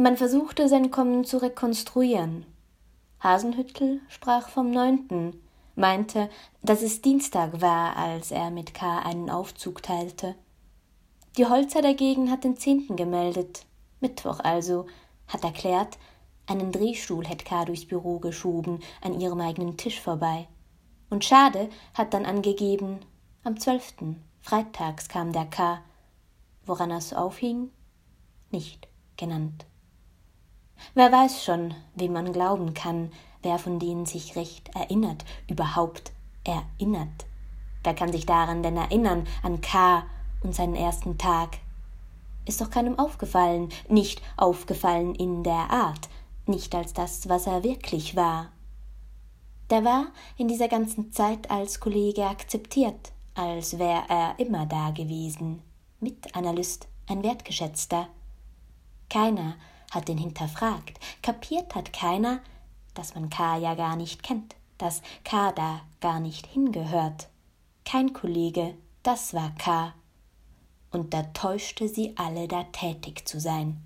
Man versuchte sein Kommen zu rekonstruieren. Hasenhüttel sprach vom neunten, meinte, dass es Dienstag war, als er mit K. einen Aufzug teilte. Die Holzer dagegen hat den zehnten gemeldet, Mittwoch also, hat erklärt, einen Drehstuhl hätt K. durchs Büro geschoben, an ihrem eigenen Tisch vorbei. Und Schade hat dann angegeben, am zwölften, freitags kam der K. Woran er's aufhing? Nicht genannt. Wer weiß schon, wem man glauben kann, wer von denen sich recht erinnert, überhaupt erinnert. Wer kann sich daran denn erinnern, an K. und seinen ersten Tag? Ist doch keinem aufgefallen, nicht aufgefallen in der Art, nicht als das, was er wirklich war. Der war in dieser ganzen Zeit als Kollege akzeptiert, als wär er immer da gewesen, Mitanalyst, ein wertgeschätzter. Keiner hat ihn hinterfragt. Kapiert hat keiner, dass man K ja gar nicht kennt, dass K da gar nicht hingehört. Kein Kollege, das war K. Und da täuschte sie alle, da tätig zu sein.